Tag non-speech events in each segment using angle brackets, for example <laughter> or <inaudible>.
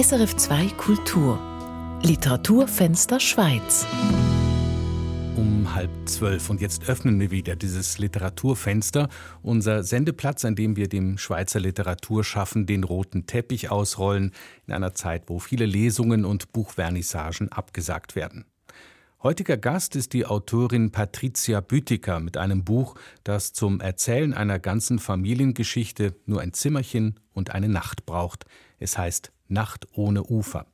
SRF 2 Kultur Literaturfenster Schweiz um halb zwölf. Und jetzt öffnen wir wieder dieses Literaturfenster, unser Sendeplatz, an dem wir dem Schweizer Literaturschaffen den roten Teppich ausrollen, in einer Zeit, wo viele Lesungen und Buchvernissagen abgesagt werden. Heutiger Gast ist die Autorin Patricia Büttiker mit einem Buch, das zum Erzählen einer ganzen Familiengeschichte nur ein Zimmerchen und eine Nacht braucht. Es heißt Nacht ohne Ufer.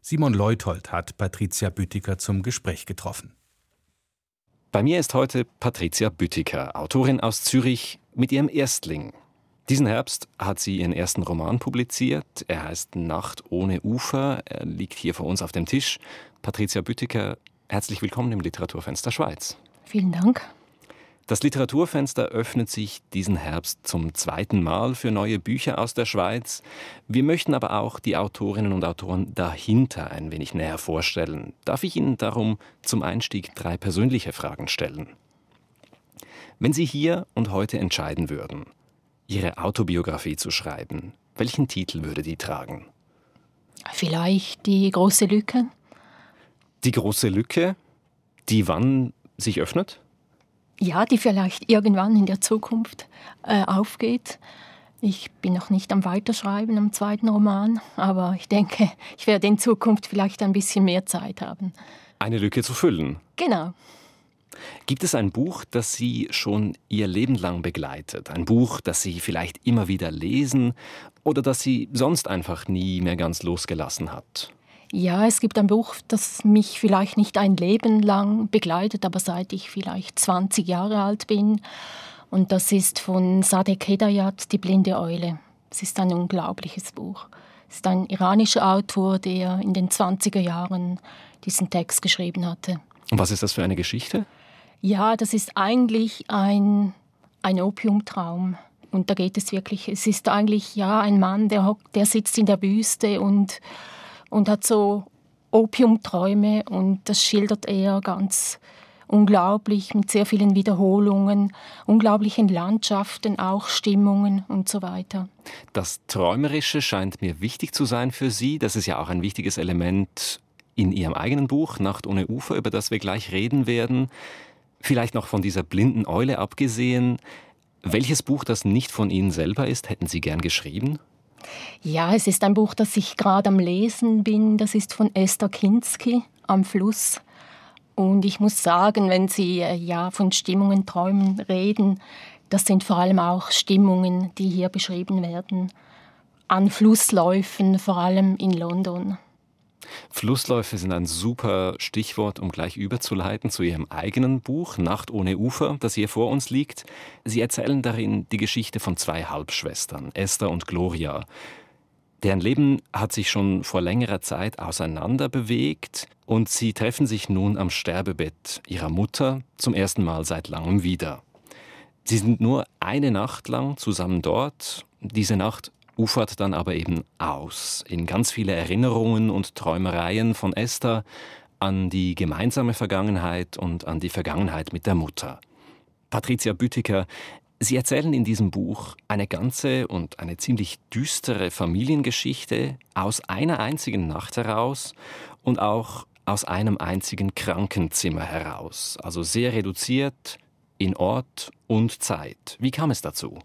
Simon Leuthold hat Patricia Büttiker zum Gespräch getroffen. Bei mir ist heute Patricia Büttiker, Autorin aus Zürich, mit ihrem Erstling. Diesen Herbst hat sie ihren ersten Roman publiziert. Er heißt Nacht ohne Ufer. Er liegt hier vor uns auf dem Tisch. Patricia Büttiker, herzlich willkommen im Literaturfenster Schweiz. Vielen Dank. Das Literaturfenster öffnet sich diesen Herbst zum zweiten Mal für neue Bücher aus der Schweiz. Wir möchten aber auch die Autorinnen und Autoren dahinter ein wenig näher vorstellen. Darf ich Ihnen darum zum Einstieg drei persönliche Fragen stellen? Wenn Sie hier und heute entscheiden würden, Ihre Autobiografie zu schreiben, welchen Titel würde die tragen? Vielleicht die große Lücke. Die große Lücke, die wann sich öffnet? Ja, die vielleicht irgendwann in der Zukunft äh, aufgeht. Ich bin noch nicht am Weiterschreiben am zweiten Roman, aber ich denke, ich werde in Zukunft vielleicht ein bisschen mehr Zeit haben. Eine Lücke zu füllen. Genau. Gibt es ein Buch, das Sie schon Ihr Leben lang begleitet? Ein Buch, das Sie vielleicht immer wieder lesen oder das Sie sonst einfach nie mehr ganz losgelassen hat? Ja, es gibt ein Buch, das mich vielleicht nicht ein Leben lang begleitet, aber seit ich vielleicht 20 Jahre alt bin. Und das ist von Sadek Hedayat, Die blinde Eule. Es ist ein unglaubliches Buch. Es ist ein iranischer Autor, der in den 20er Jahren diesen Text geschrieben hatte. Und was ist das für eine Geschichte? Ja, das ist eigentlich ein, ein Opiumtraum. Und da geht es wirklich, es ist eigentlich ja ein Mann, der, der sitzt in der Wüste und und hat so Opiumträume und das schildert er ganz unglaublich mit sehr vielen Wiederholungen, unglaublichen Landschaften, auch Stimmungen und so weiter. Das Träumerische scheint mir wichtig zu sein für Sie. Das ist ja auch ein wichtiges Element in Ihrem eigenen Buch Nacht ohne Ufer, über das wir gleich reden werden. Vielleicht noch von dieser blinden Eule abgesehen. Welches Buch, das nicht von Ihnen selber ist, hätten Sie gern geschrieben? Ja, es ist ein Buch, das ich gerade am Lesen bin. Das ist von Esther Kinski am Fluss. Und ich muss sagen, wenn Sie äh, ja von Stimmungen, Träumen reden, das sind vor allem auch Stimmungen, die hier beschrieben werden. An Flussläufen, vor allem in London. Flussläufe sind ein super Stichwort, um gleich überzuleiten zu Ihrem eigenen Buch Nacht ohne Ufer, das hier vor uns liegt. Sie erzählen darin die Geschichte von zwei Halbschwestern, Esther und Gloria. Deren Leben hat sich schon vor längerer Zeit auseinander bewegt und sie treffen sich nun am Sterbebett ihrer Mutter zum ersten Mal seit langem wieder. Sie sind nur eine Nacht lang zusammen dort. Diese Nacht ufert dann aber eben aus in ganz viele Erinnerungen und Träumereien von Esther an die gemeinsame Vergangenheit und an die Vergangenheit mit der Mutter. Patricia Büttiker, Sie erzählen in diesem Buch eine ganze und eine ziemlich düstere Familiengeschichte aus einer einzigen Nacht heraus und auch aus einem einzigen Krankenzimmer heraus, also sehr reduziert in Ort und Zeit. Wie kam es dazu?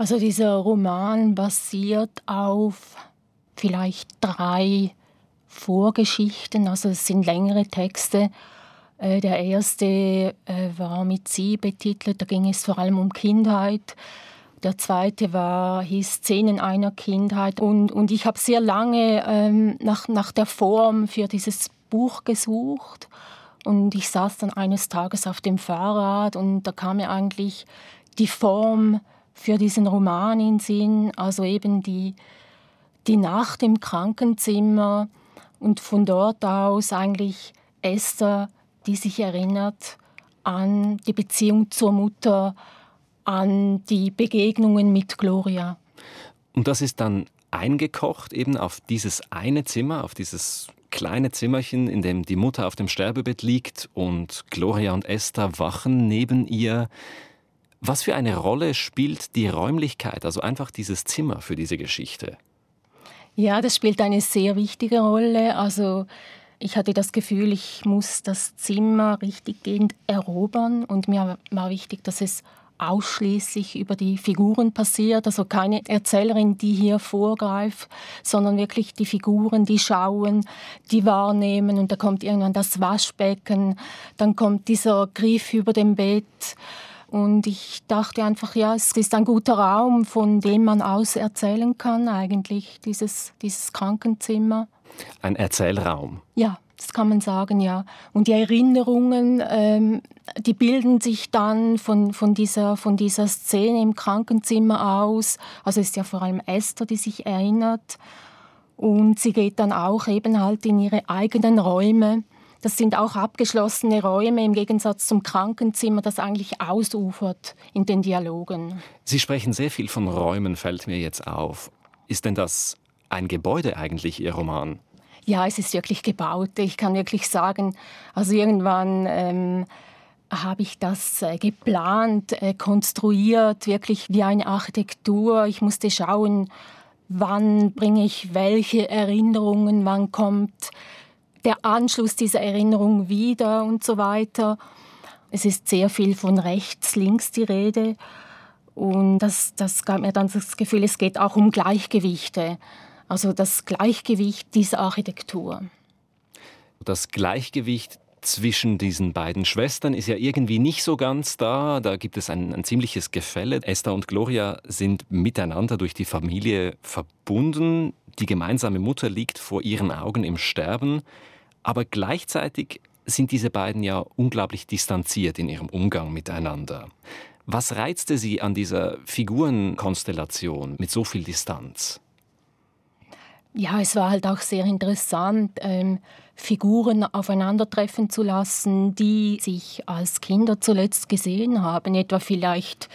Also dieser Roman basiert auf vielleicht drei Vorgeschichten, also es sind längere Texte. Äh, der erste äh, war mit Sie betitelt, da ging es vor allem um Kindheit. Der zweite war, hieß Szenen einer Kindheit. Und, und ich habe sehr lange ähm, nach, nach der Form für dieses Buch gesucht. Und ich saß dann eines Tages auf dem Fahrrad und da kam mir eigentlich die Form für diesen Roman in Sinn, also eben die, die Nacht im Krankenzimmer und von dort aus eigentlich Esther, die sich erinnert an die Beziehung zur Mutter, an die Begegnungen mit Gloria. Und das ist dann eingekocht eben auf dieses eine Zimmer, auf dieses kleine Zimmerchen, in dem die Mutter auf dem Sterbebett liegt und Gloria und Esther wachen neben ihr. Was für eine Rolle spielt die Räumlichkeit, also einfach dieses Zimmer für diese Geschichte? Ja, das spielt eine sehr wichtige Rolle. Also ich hatte das Gefühl, ich muss das Zimmer richtiggehend erobern und mir war wichtig, dass es ausschließlich über die Figuren passiert, also keine Erzählerin, die hier vorgreift, sondern wirklich die Figuren, die schauen, die wahrnehmen und da kommt irgendwann das Waschbecken, dann kommt dieser Griff über dem Bett und ich dachte einfach, ja, es ist ein guter Raum, von dem man aus erzählen kann eigentlich, dieses, dieses Krankenzimmer. Ein Erzählraum. Ja, das kann man sagen, ja. Und die Erinnerungen, ähm, die bilden sich dann von, von, dieser, von dieser Szene im Krankenzimmer aus. Also es ist ja vor allem Esther, die sich erinnert. Und sie geht dann auch eben halt in ihre eigenen Räume. Das sind auch abgeschlossene Räume im Gegensatz zum Krankenzimmer, das eigentlich ausufert in den Dialogen. Sie sprechen sehr viel von Räumen, fällt mir jetzt auf. Ist denn das ein Gebäude eigentlich, Ihr Roman? Ja, es ist wirklich gebaut. Ich kann wirklich sagen, also irgendwann ähm, habe ich das äh, geplant, äh, konstruiert, wirklich wie eine Architektur. Ich musste schauen, wann bringe ich welche Erinnerungen, wann kommt der Anschluss dieser Erinnerung wieder und so weiter. Es ist sehr viel von rechts, links die Rede. Und das, das gab mir dann das Gefühl, es geht auch um Gleichgewichte. Also das Gleichgewicht dieser Architektur. Das Gleichgewicht zwischen diesen beiden Schwestern ist ja irgendwie nicht so ganz da. Da gibt es ein, ein, ziemliches Gefälle. Esther und Gloria sind miteinander durch die Familie verbunden. Die gemeinsame Mutter liegt vor ihren Augen im Sterben. Aber gleichzeitig sind diese beiden ja unglaublich distanziert in ihrem Umgang miteinander. Was reizte Sie an dieser Figurenkonstellation mit so viel Distanz? ja, es war halt auch sehr interessant, ähm, Figuren aufeinandertreffen zu lassen, die sich als Kinder zuletzt gesehen haben, etwa vielleicht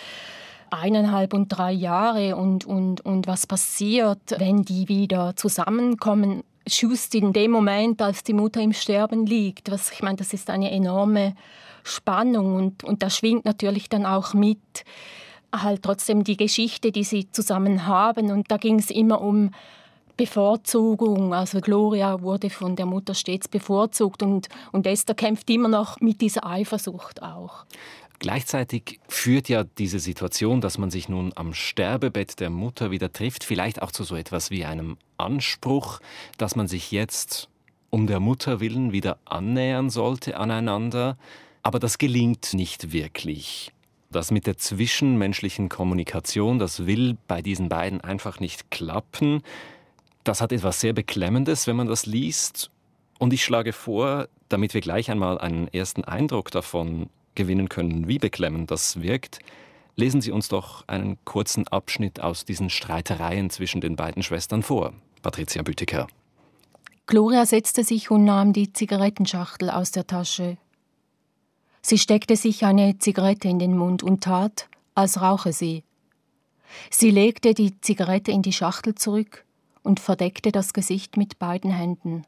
eineinhalb und drei Jahre und, und, und was passiert, wenn die wieder zusammenkommen, just in dem Moment, als die Mutter im Sterben liegt. Was, ich meine, das ist eine enorme Spannung und, und da schwingt natürlich dann auch mit halt trotzdem die Geschichte, die sie zusammen haben und da ging es immer um Bevorzugung. Also Gloria wurde von der Mutter stets bevorzugt und, und Esther kämpft immer noch mit dieser Eifersucht auch. Gleichzeitig führt ja diese Situation, dass man sich nun am Sterbebett der Mutter wieder trifft, vielleicht auch zu so etwas wie einem Anspruch, dass man sich jetzt um der Mutter willen wieder annähern sollte aneinander. Aber das gelingt nicht wirklich. Das mit der zwischenmenschlichen Kommunikation, das will bei diesen beiden einfach nicht klappen. Das hat etwas sehr Beklemmendes, wenn man das liest. Und ich schlage vor, damit wir gleich einmal einen ersten Eindruck davon gewinnen können, wie beklemmend das wirkt, lesen Sie uns doch einen kurzen Abschnitt aus diesen Streitereien zwischen den beiden Schwestern vor. Patricia Büttiker. Gloria setzte sich und nahm die Zigarettenschachtel aus der Tasche. Sie steckte sich eine Zigarette in den Mund und tat, als rauche sie. Sie legte die Zigarette in die Schachtel zurück und verdeckte das Gesicht mit beiden Händen.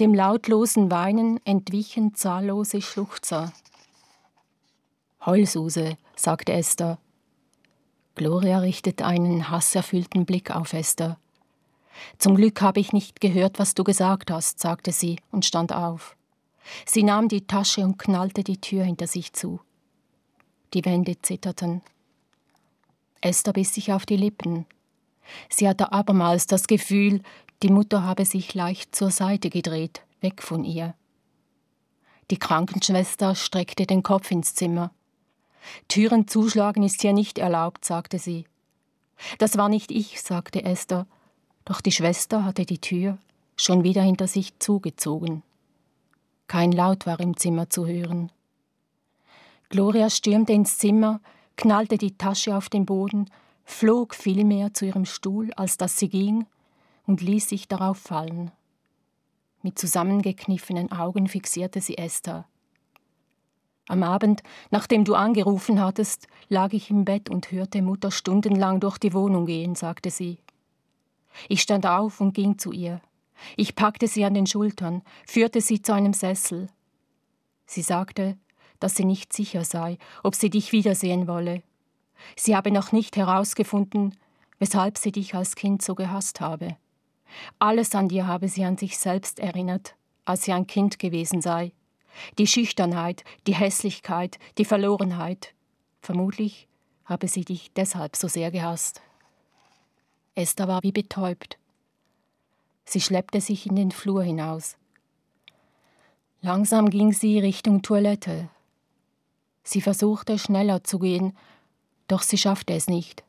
Dem lautlosen Weinen entwichen zahllose Schluchzer. Heulsuse, sagte Esther. Gloria richtete einen hasserfüllten Blick auf Esther. Zum Glück habe ich nicht gehört, was du gesagt hast, sagte sie und stand auf. Sie nahm die Tasche und knallte die Tür hinter sich zu. Die Wände zitterten. Esther biss sich auf die Lippen. Sie hatte abermals das Gefühl, die Mutter habe sich leicht zur Seite gedreht, weg von ihr. Die Krankenschwester streckte den Kopf ins Zimmer. Türen zuschlagen ist hier nicht erlaubt, sagte sie. Das war nicht ich, sagte Esther, doch die Schwester hatte die Tür schon wieder hinter sich zugezogen. Kein Laut war im Zimmer zu hören. Gloria stürmte ins Zimmer, knallte die Tasche auf den Boden flog vielmehr zu ihrem Stuhl, als dass sie ging, und ließ sich darauf fallen. Mit zusammengekniffenen Augen fixierte sie Esther. Am Abend, nachdem du angerufen hattest, lag ich im Bett und hörte Mutter stundenlang durch die Wohnung gehen, sagte sie. Ich stand auf und ging zu ihr. Ich packte sie an den Schultern, führte sie zu einem Sessel. Sie sagte, dass sie nicht sicher sei, ob sie dich wiedersehen wolle, Sie habe noch nicht herausgefunden, weshalb sie dich als Kind so gehasst habe. Alles an ihr habe sie an sich selbst erinnert, als sie ein Kind gewesen sei. Die Schüchternheit, die Hässlichkeit, die Verlorenheit. Vermutlich habe sie dich deshalb so sehr gehasst. Esther war wie betäubt. Sie schleppte sich in den Flur hinaus. Langsam ging sie Richtung Toilette. Sie versuchte schneller zu gehen, doch sie schaffte es nicht.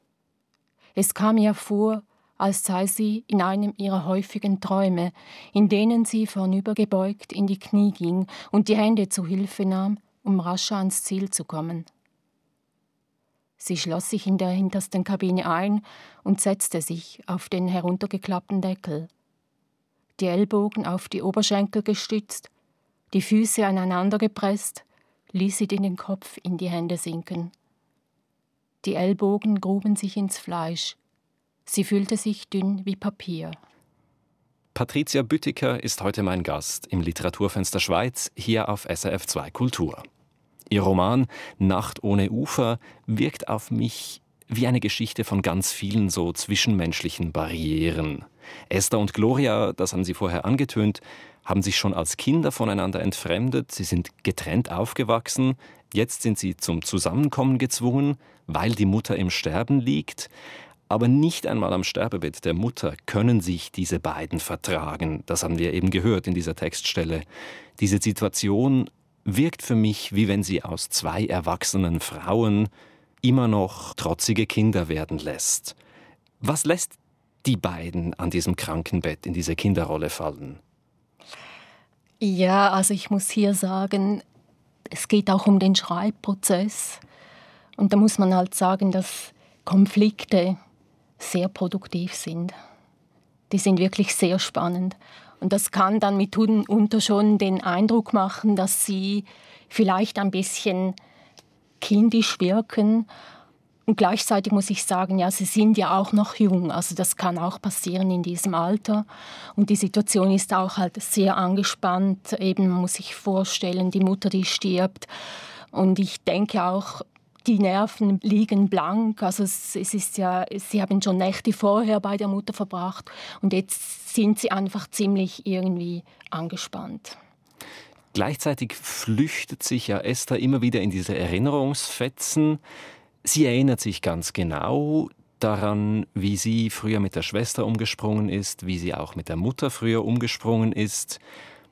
Es kam ihr vor, als sei sie in einem ihrer häufigen Träume, in denen sie vornübergebeugt in die Knie ging und die Hände zu Hilfe nahm, um rascher ans Ziel zu kommen. Sie schloss sich in der hintersten Kabine ein und setzte sich auf den heruntergeklappten Deckel. Die Ellbogen auf die Oberschenkel gestützt, die Füße aneinander gepresst, ließ sie den Kopf in die Hände sinken. Die Ellbogen gruben sich ins Fleisch. Sie fühlte sich dünn wie Papier. Patricia Büttiker ist heute mein Gast im Literaturfenster Schweiz hier auf SRF 2 Kultur. Ihr Roman Nacht ohne Ufer wirkt auf mich wie eine Geschichte von ganz vielen so zwischenmenschlichen Barrieren. Esther und Gloria, das haben Sie vorher angetönt, haben sich schon als Kinder voneinander entfremdet, sie sind getrennt aufgewachsen, jetzt sind sie zum Zusammenkommen gezwungen, weil die Mutter im Sterben liegt, aber nicht einmal am Sterbebett der Mutter können sich diese beiden vertragen. Das haben wir eben gehört in dieser Textstelle. Diese Situation wirkt für mich, wie wenn sie aus zwei erwachsenen Frauen immer noch trotzige Kinder werden lässt. Was lässt die beiden an diesem Krankenbett in diese Kinderrolle fallen? Ja, also ich muss hier sagen, es geht auch um den Schreibprozess. Und da muss man halt sagen, dass Konflikte sehr produktiv sind. Die sind wirklich sehr spannend. Und das kann dann mitunter schon den Eindruck machen, dass sie vielleicht ein bisschen kindisch wirken. Und gleichzeitig muss ich sagen, ja, sie sind ja auch noch jung. Also das kann auch passieren in diesem Alter. Und die Situation ist auch halt sehr angespannt. Eben muss ich vorstellen, die Mutter, die stirbt. Und ich denke auch, die Nerven liegen blank. Also es, ist ja, sie haben schon Nächte vorher bei der Mutter verbracht und jetzt sind sie einfach ziemlich irgendwie angespannt. Gleichzeitig flüchtet sich ja Esther immer wieder in diese Erinnerungsfetzen. Sie erinnert sich ganz genau daran, wie sie früher mit der Schwester umgesprungen ist, wie sie auch mit der Mutter früher umgesprungen ist.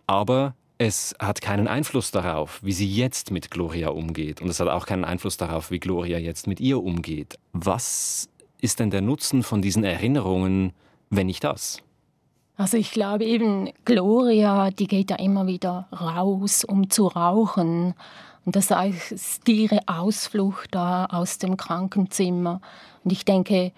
Aber es hat keinen Einfluss darauf, wie sie jetzt mit Gloria umgeht. Und es hat auch keinen Einfluss darauf, wie Gloria jetzt mit ihr umgeht. Was ist denn der Nutzen von diesen Erinnerungen, wenn nicht das? Also ich glaube eben, Gloria, die geht ja immer wieder raus, um zu rauchen. Und das ist ihre Ausflucht da aus dem Krankenzimmer. Und ich denke,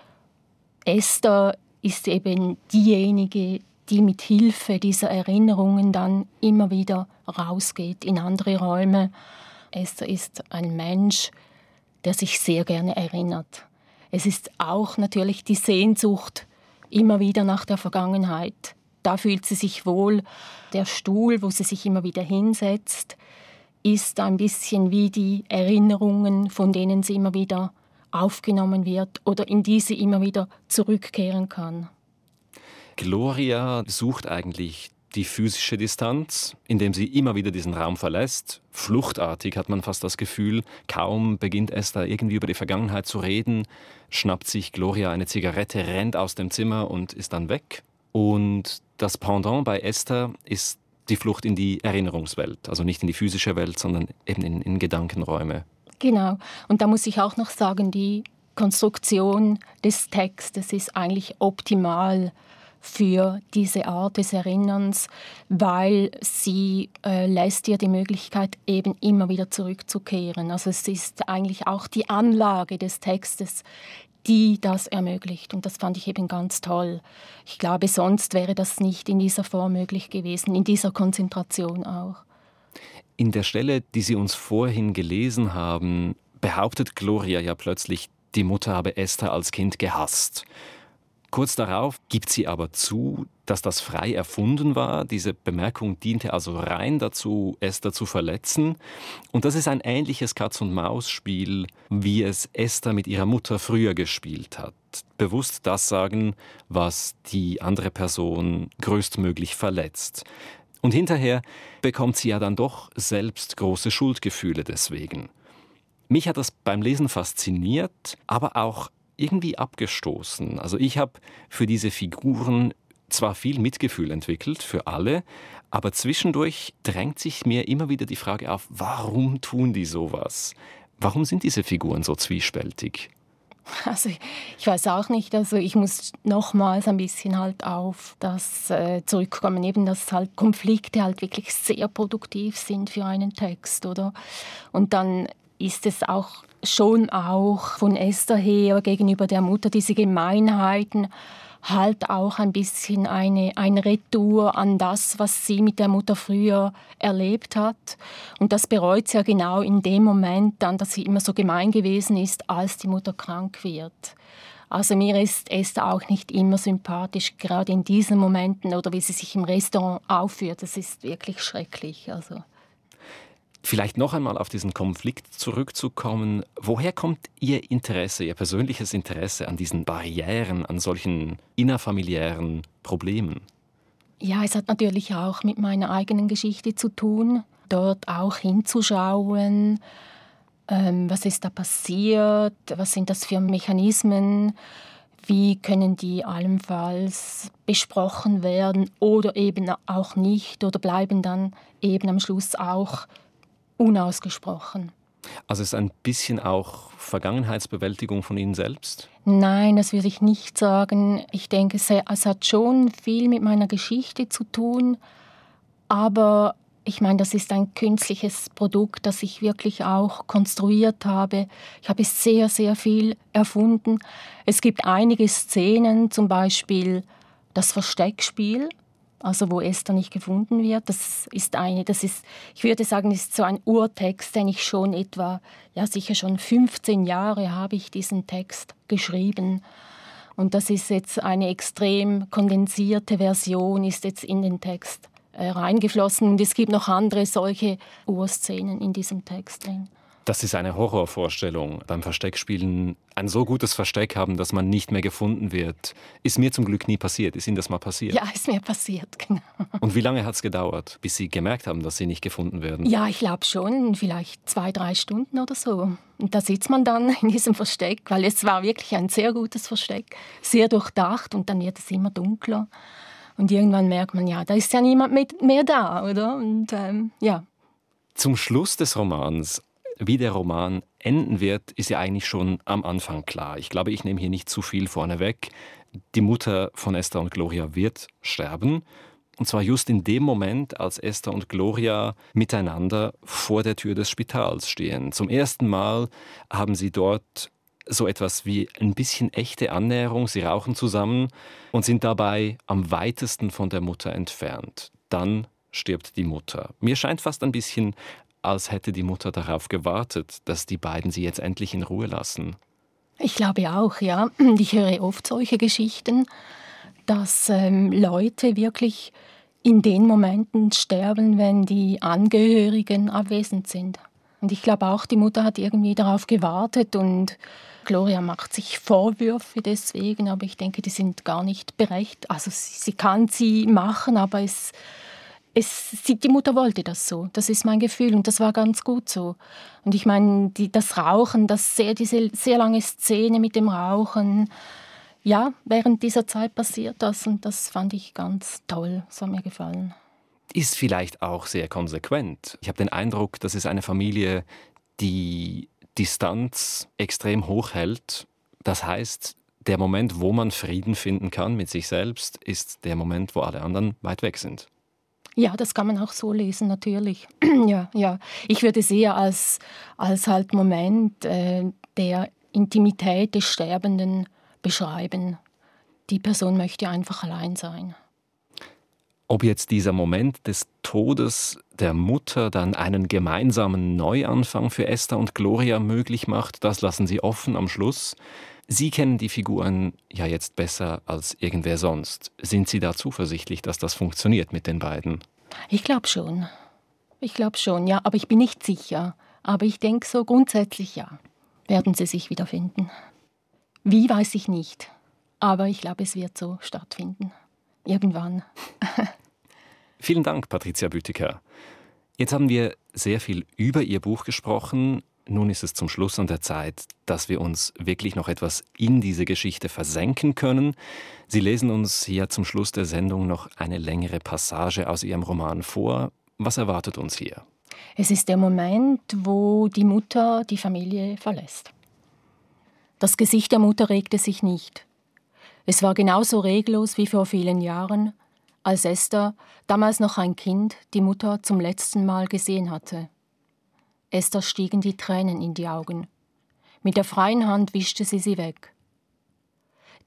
Esther ist eben diejenige, die mit Hilfe dieser Erinnerungen dann immer wieder rausgeht in andere Räume. Esther ist ein Mensch, der sich sehr gerne erinnert. Es ist auch natürlich die Sehnsucht immer wieder nach der Vergangenheit. Da fühlt sie sich wohl. Der Stuhl, wo sie sich immer wieder hinsetzt, ist ein bisschen wie die Erinnerungen, von denen sie immer wieder aufgenommen wird oder in die sie immer wieder zurückkehren kann. Gloria sucht eigentlich die physische Distanz, indem sie immer wieder diesen Raum verlässt. Fluchtartig hat man fast das Gefühl, kaum beginnt Esther irgendwie über die Vergangenheit zu reden, schnappt sich Gloria eine Zigarette, rennt aus dem Zimmer und ist dann weg. Und das Pendant bei Esther ist die Flucht in die Erinnerungswelt, also nicht in die physische Welt, sondern eben in, in Gedankenräume. Genau. Und da muss ich auch noch sagen, die Konstruktion des Textes ist eigentlich optimal für diese Art des Erinnerns, weil sie äh, lässt dir die Möglichkeit, eben immer wieder zurückzukehren. Also es ist eigentlich auch die Anlage des Textes, die das ermöglicht. Und das fand ich eben ganz toll. Ich glaube, sonst wäre das nicht in dieser Form möglich gewesen, in dieser Konzentration auch. In der Stelle, die Sie uns vorhin gelesen haben, behauptet Gloria ja plötzlich, die Mutter habe Esther als Kind gehasst. Kurz darauf gibt sie aber zu, dass das frei erfunden war. Diese Bemerkung diente also rein dazu, Esther zu verletzen. Und das ist ein ähnliches Katz-und-Maus-Spiel, wie es Esther mit ihrer Mutter früher gespielt hat. Bewusst das sagen, was die andere Person größtmöglich verletzt. Und hinterher bekommt sie ja dann doch selbst große Schuldgefühle deswegen. Mich hat das beim Lesen fasziniert, aber auch irgendwie abgestoßen. Also ich habe für diese Figuren zwar viel Mitgefühl entwickelt, für alle, aber zwischendurch drängt sich mir immer wieder die Frage auf, warum tun die sowas? Warum sind diese Figuren so zwiespältig? Also ich weiß auch nicht, also ich muss nochmals ein bisschen halt auf das äh, zurückkommen, eben dass halt Konflikte halt wirklich sehr produktiv sind für einen Text, oder? Und dann ist es auch schon auch von Esther her gegenüber der Mutter diese Gemeinheiten halt auch ein bisschen eine, ein Retour an das, was sie mit der Mutter früher erlebt hat. Und das bereut sie ja genau in dem Moment dann, dass sie immer so gemein gewesen ist, als die Mutter krank wird. Also mir ist Esther auch nicht immer sympathisch, gerade in diesen Momenten oder wie sie sich im Restaurant aufführt. Das ist wirklich schrecklich. Also Vielleicht noch einmal auf diesen Konflikt zurückzukommen. Woher kommt Ihr Interesse, Ihr persönliches Interesse an diesen Barrieren, an solchen innerfamiliären Problemen? Ja, es hat natürlich auch mit meiner eigenen Geschichte zu tun, dort auch hinzuschauen, ähm, was ist da passiert, was sind das für Mechanismen, wie können die allenfalls besprochen werden oder eben auch nicht oder bleiben dann eben am Schluss auch unausgesprochen. Also es ist ein bisschen auch Vergangenheitsbewältigung von Ihnen selbst? Nein, das würde ich nicht sagen. Ich denke, es hat schon viel mit meiner Geschichte zu tun, aber ich meine, das ist ein künstliches Produkt, das ich wirklich auch konstruiert habe. Ich habe sehr, sehr viel erfunden. Es gibt einige Szenen, zum Beispiel das Versteckspiel, also wo Esther nicht gefunden wird. Das ist eine, das ist, ich würde sagen, ist so ein Urtext, den ich schon etwa, ja sicher schon 15 Jahre habe ich diesen Text geschrieben. Und das ist jetzt eine extrem kondensierte Version, ist jetzt in den Text äh, reingeflossen. Und es gibt noch andere solche Urszenen in diesem Text drin. Das ist eine Horrorvorstellung. Beim Versteckspielen ein so gutes Versteck haben, dass man nicht mehr gefunden wird. Ist mir zum Glück nie passiert. Ist Ihnen das mal passiert? Ja, ist mir passiert, genau. Und wie lange hat es gedauert, bis Sie gemerkt haben, dass Sie nicht gefunden werden? Ja, ich glaube schon, vielleicht zwei, drei Stunden oder so. Und da sitzt man dann in diesem Versteck, weil es war wirklich ein sehr gutes Versteck, sehr durchdacht und dann wird es immer dunkler. Und irgendwann merkt man, ja, da ist ja niemand mehr da, oder? Und ähm, ja. Zum Schluss des Romans wie der Roman enden wird, ist ja eigentlich schon am Anfang klar. Ich glaube, ich nehme hier nicht zu viel vorneweg. Die Mutter von Esther und Gloria wird sterben. Und zwar just in dem Moment, als Esther und Gloria miteinander vor der Tür des Spitals stehen. Zum ersten Mal haben sie dort so etwas wie ein bisschen echte Annäherung. Sie rauchen zusammen und sind dabei am weitesten von der Mutter entfernt. Dann stirbt die Mutter. Mir scheint fast ein bisschen, als hätte die Mutter darauf gewartet, dass die beiden sie jetzt endlich in Ruhe lassen. Ich glaube auch, ja. Ich höre oft solche Geschichten, dass ähm, Leute wirklich in den Momenten sterben, wenn die Angehörigen abwesend sind. Und ich glaube auch, die Mutter hat irgendwie darauf gewartet und Gloria macht sich Vorwürfe deswegen, aber ich denke, die sind gar nicht berecht. Also sie, sie kann sie machen, aber es es, die Mutter wollte das so. Das ist mein Gefühl und das war ganz gut so. Und ich meine, die, das Rauchen, das sehr, diese sehr lange Szene mit dem Rauchen, ja, während dieser Zeit passiert das und das fand ich ganz toll. Das hat mir gefallen. Ist vielleicht auch sehr konsequent. Ich habe den Eindruck, das ist eine Familie, die Distanz extrem hoch hält. Das heißt, der Moment, wo man Frieden finden kann mit sich selbst, ist der Moment, wo alle anderen weit weg sind. Ja, das kann man auch so lesen, natürlich. <clears throat> ja, ja. Ich würde es eher als, als halt Moment äh, der Intimität des Sterbenden beschreiben. Die Person möchte einfach allein sein. Ob jetzt dieser Moment des Todes der Mutter dann einen gemeinsamen Neuanfang für Esther und Gloria möglich macht, das lassen Sie offen am Schluss. Sie kennen die Figuren ja jetzt besser als irgendwer sonst. Sind Sie da zuversichtlich, dass das funktioniert mit den beiden? Ich glaube schon. Ich glaube schon, ja, aber ich bin nicht sicher. Aber ich denke so grundsätzlich ja. Werden sie sich wiederfinden. Wie weiß ich nicht. Aber ich glaube, es wird so stattfinden. Irgendwann. <laughs> Vielen Dank, Patricia Büttiker. Jetzt haben wir sehr viel über Ihr Buch gesprochen. Nun ist es zum Schluss an der Zeit, dass wir uns wirklich noch etwas in diese Geschichte versenken können. Sie lesen uns hier zum Schluss der Sendung noch eine längere Passage aus Ihrem Roman vor. Was erwartet uns hier? Es ist der Moment, wo die Mutter die Familie verlässt. Das Gesicht der Mutter regte sich nicht. Es war genauso reglos wie vor vielen Jahren, als Esther, damals noch ein Kind, die Mutter zum letzten Mal gesehen hatte. Esther stiegen die Tränen in die Augen. Mit der freien Hand wischte sie sie weg.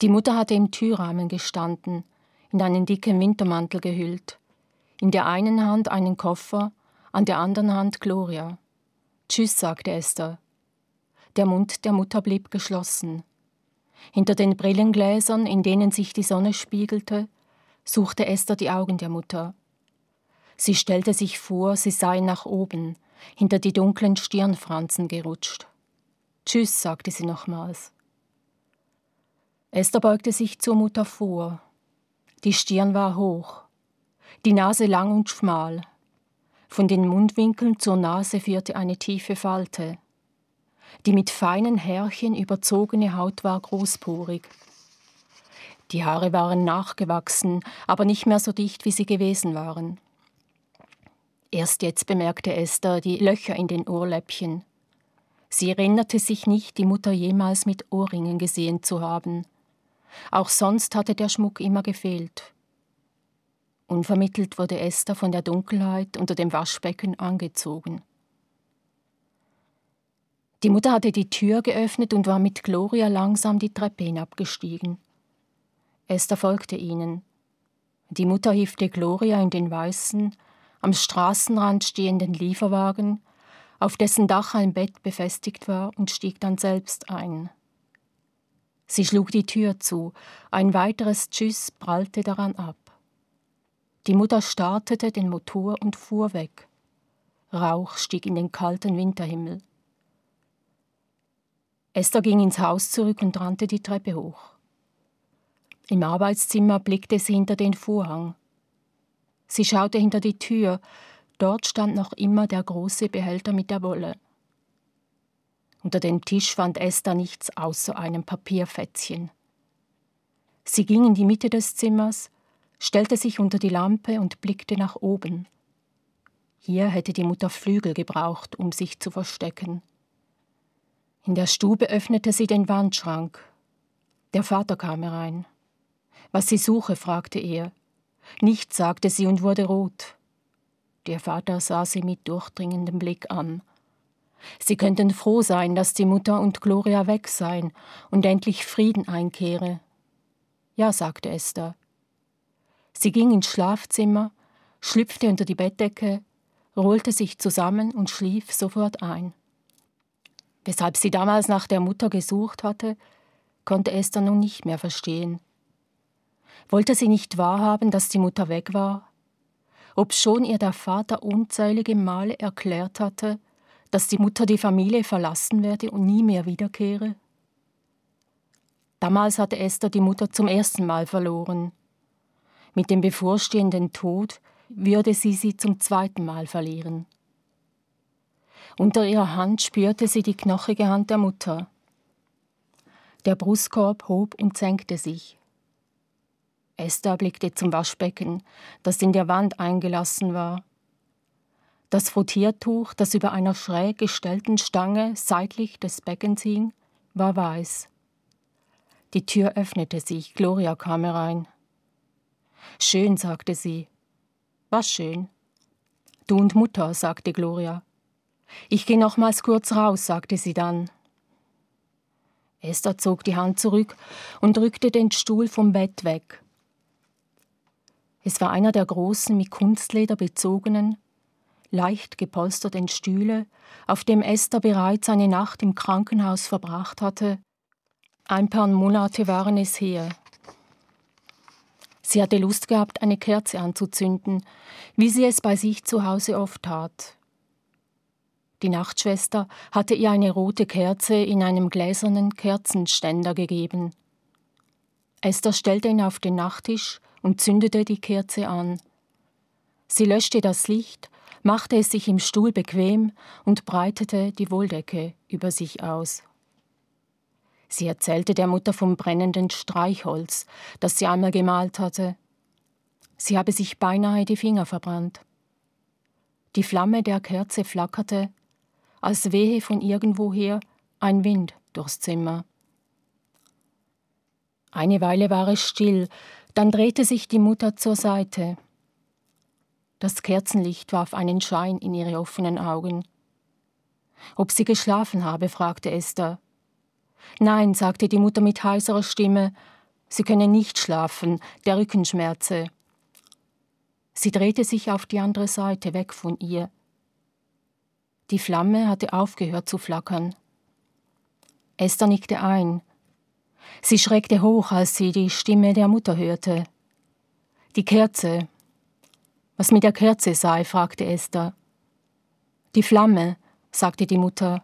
Die Mutter hatte im Türrahmen gestanden, in einen dicken Wintermantel gehüllt, in der einen Hand einen Koffer, an der anderen Hand Gloria. Tschüss, sagte Esther. Der Mund der Mutter blieb geschlossen. Hinter den Brillengläsern, in denen sich die Sonne spiegelte, suchte Esther die Augen der Mutter. Sie stellte sich vor, sie sei nach oben, hinter die dunklen Stirnfransen gerutscht. Tschüss, sagte sie nochmals. Esther beugte sich zur Mutter vor. Die Stirn war hoch, die Nase lang und schmal. Von den Mundwinkeln zur Nase führte eine tiefe Falte. Die mit feinen Härchen überzogene Haut war großporig. Die Haare waren nachgewachsen, aber nicht mehr so dicht, wie sie gewesen waren. Erst jetzt bemerkte Esther die Löcher in den Ohrläppchen. Sie erinnerte sich nicht, die Mutter jemals mit Ohrringen gesehen zu haben. Auch sonst hatte der Schmuck immer gefehlt. Unvermittelt wurde Esther von der Dunkelheit unter dem Waschbecken angezogen. Die Mutter hatte die Tür geöffnet und war mit Gloria langsam die Treppe hinabgestiegen. Esther folgte ihnen. Die Mutter hiefte Gloria in den weißen, am Straßenrand stehenden Lieferwagen, auf dessen Dach ein Bett befestigt war, und stieg dann selbst ein. Sie schlug die Tür zu, ein weiteres Tschüss prallte daran ab. Die Mutter startete den Motor und fuhr weg. Rauch stieg in den kalten Winterhimmel. Esther ging ins Haus zurück und rannte die Treppe hoch. Im Arbeitszimmer blickte sie hinter den Vorhang. Sie schaute hinter die Tür, dort stand noch immer der große Behälter mit der Wolle. Unter dem Tisch fand Esther nichts außer einem Papierfätzchen. Sie ging in die Mitte des Zimmers, stellte sich unter die Lampe und blickte nach oben. Hier hätte die Mutter Flügel gebraucht, um sich zu verstecken. In der Stube öffnete sie den Wandschrank. Der Vater kam herein. Was sie suche, fragte er. Nichts, sagte sie und wurde rot. Der Vater sah sie mit durchdringendem Blick an. Sie könnten froh sein, dass die Mutter und Gloria weg seien und endlich Frieden einkehre. Ja, sagte Esther. Sie ging ins Schlafzimmer, schlüpfte unter die Bettdecke, rollte sich zusammen und schlief sofort ein. Weshalb sie damals nach der Mutter gesucht hatte, konnte Esther nun nicht mehr verstehen. Wollte sie nicht wahrhaben, dass die Mutter weg war? Obschon ihr der Vater unzählige Male erklärt hatte, dass die Mutter die Familie verlassen werde und nie mehr wiederkehre? Damals hatte Esther die Mutter zum ersten Mal verloren. Mit dem bevorstehenden Tod würde sie sie zum zweiten Mal verlieren. Unter ihrer Hand spürte sie die knochige Hand der Mutter. Der Brustkorb hob und senkte sich. Esther blickte zum Waschbecken, das in der Wand eingelassen war. Das Frottiertuch, das über einer schräg gestellten Stange seitlich des Beckens hing, war weiß. Die Tür öffnete sich, Gloria kam herein. Schön, sagte sie. Was schön? Du und Mutter, sagte Gloria. Ich gehe nochmals kurz raus, sagte sie dann. Esther zog die Hand zurück und rückte den Stuhl vom Bett weg. Es war einer der großen, mit Kunstleder bezogenen, leicht gepolsterten Stühle, auf dem Esther bereits eine Nacht im Krankenhaus verbracht hatte Ein paar Monate waren es her. Sie hatte Lust gehabt, eine Kerze anzuzünden, wie sie es bei sich zu Hause oft tat. Die Nachtschwester hatte ihr eine rote Kerze in einem gläsernen Kerzenständer gegeben. Esther stellte ihn auf den Nachttisch und zündete die Kerze an. Sie löschte das Licht, machte es sich im Stuhl bequem und breitete die Wolldecke über sich aus. Sie erzählte der Mutter vom brennenden Streichholz, das sie einmal gemalt hatte. Sie habe sich beinahe die Finger verbrannt. Die Flamme der Kerze flackerte, als wehe von irgendwoher ein Wind durchs Zimmer. Eine Weile war es still, dann drehte sich die Mutter zur Seite. Das Kerzenlicht warf einen Schein in ihre offenen Augen. Ob sie geschlafen habe, fragte Esther. Nein, sagte die Mutter mit heiserer Stimme, Sie können nicht schlafen, der Rücken schmerze. Sie drehte sich auf die andere Seite weg von ihr. Die Flamme hatte aufgehört zu flackern. Esther nickte ein. Sie schreckte hoch, als sie die Stimme der Mutter hörte. Die Kerze. Was mit der Kerze sei, fragte Esther. Die Flamme, sagte die Mutter.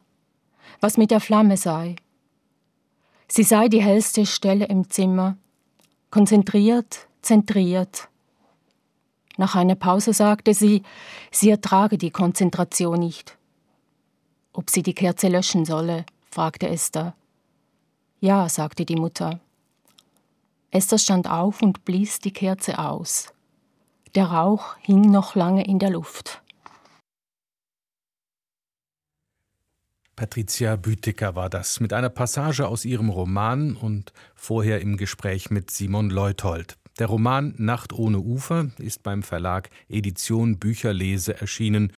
Was mit der Flamme sei. Sie sei die hellste Stelle im Zimmer, konzentriert, zentriert. Nach einer Pause sagte sie, sie ertrage die Konzentration nicht. Ob sie die Kerze löschen solle, fragte Esther. Ja, sagte die Mutter. Esther stand auf und blies die Kerze aus. Der Rauch hing noch lange in der Luft. Patricia Büttiker war das mit einer Passage aus ihrem Roman und vorher im Gespräch mit Simon Leuthold. Der Roman Nacht ohne Ufer ist beim Verlag Edition Bücherlese erschienen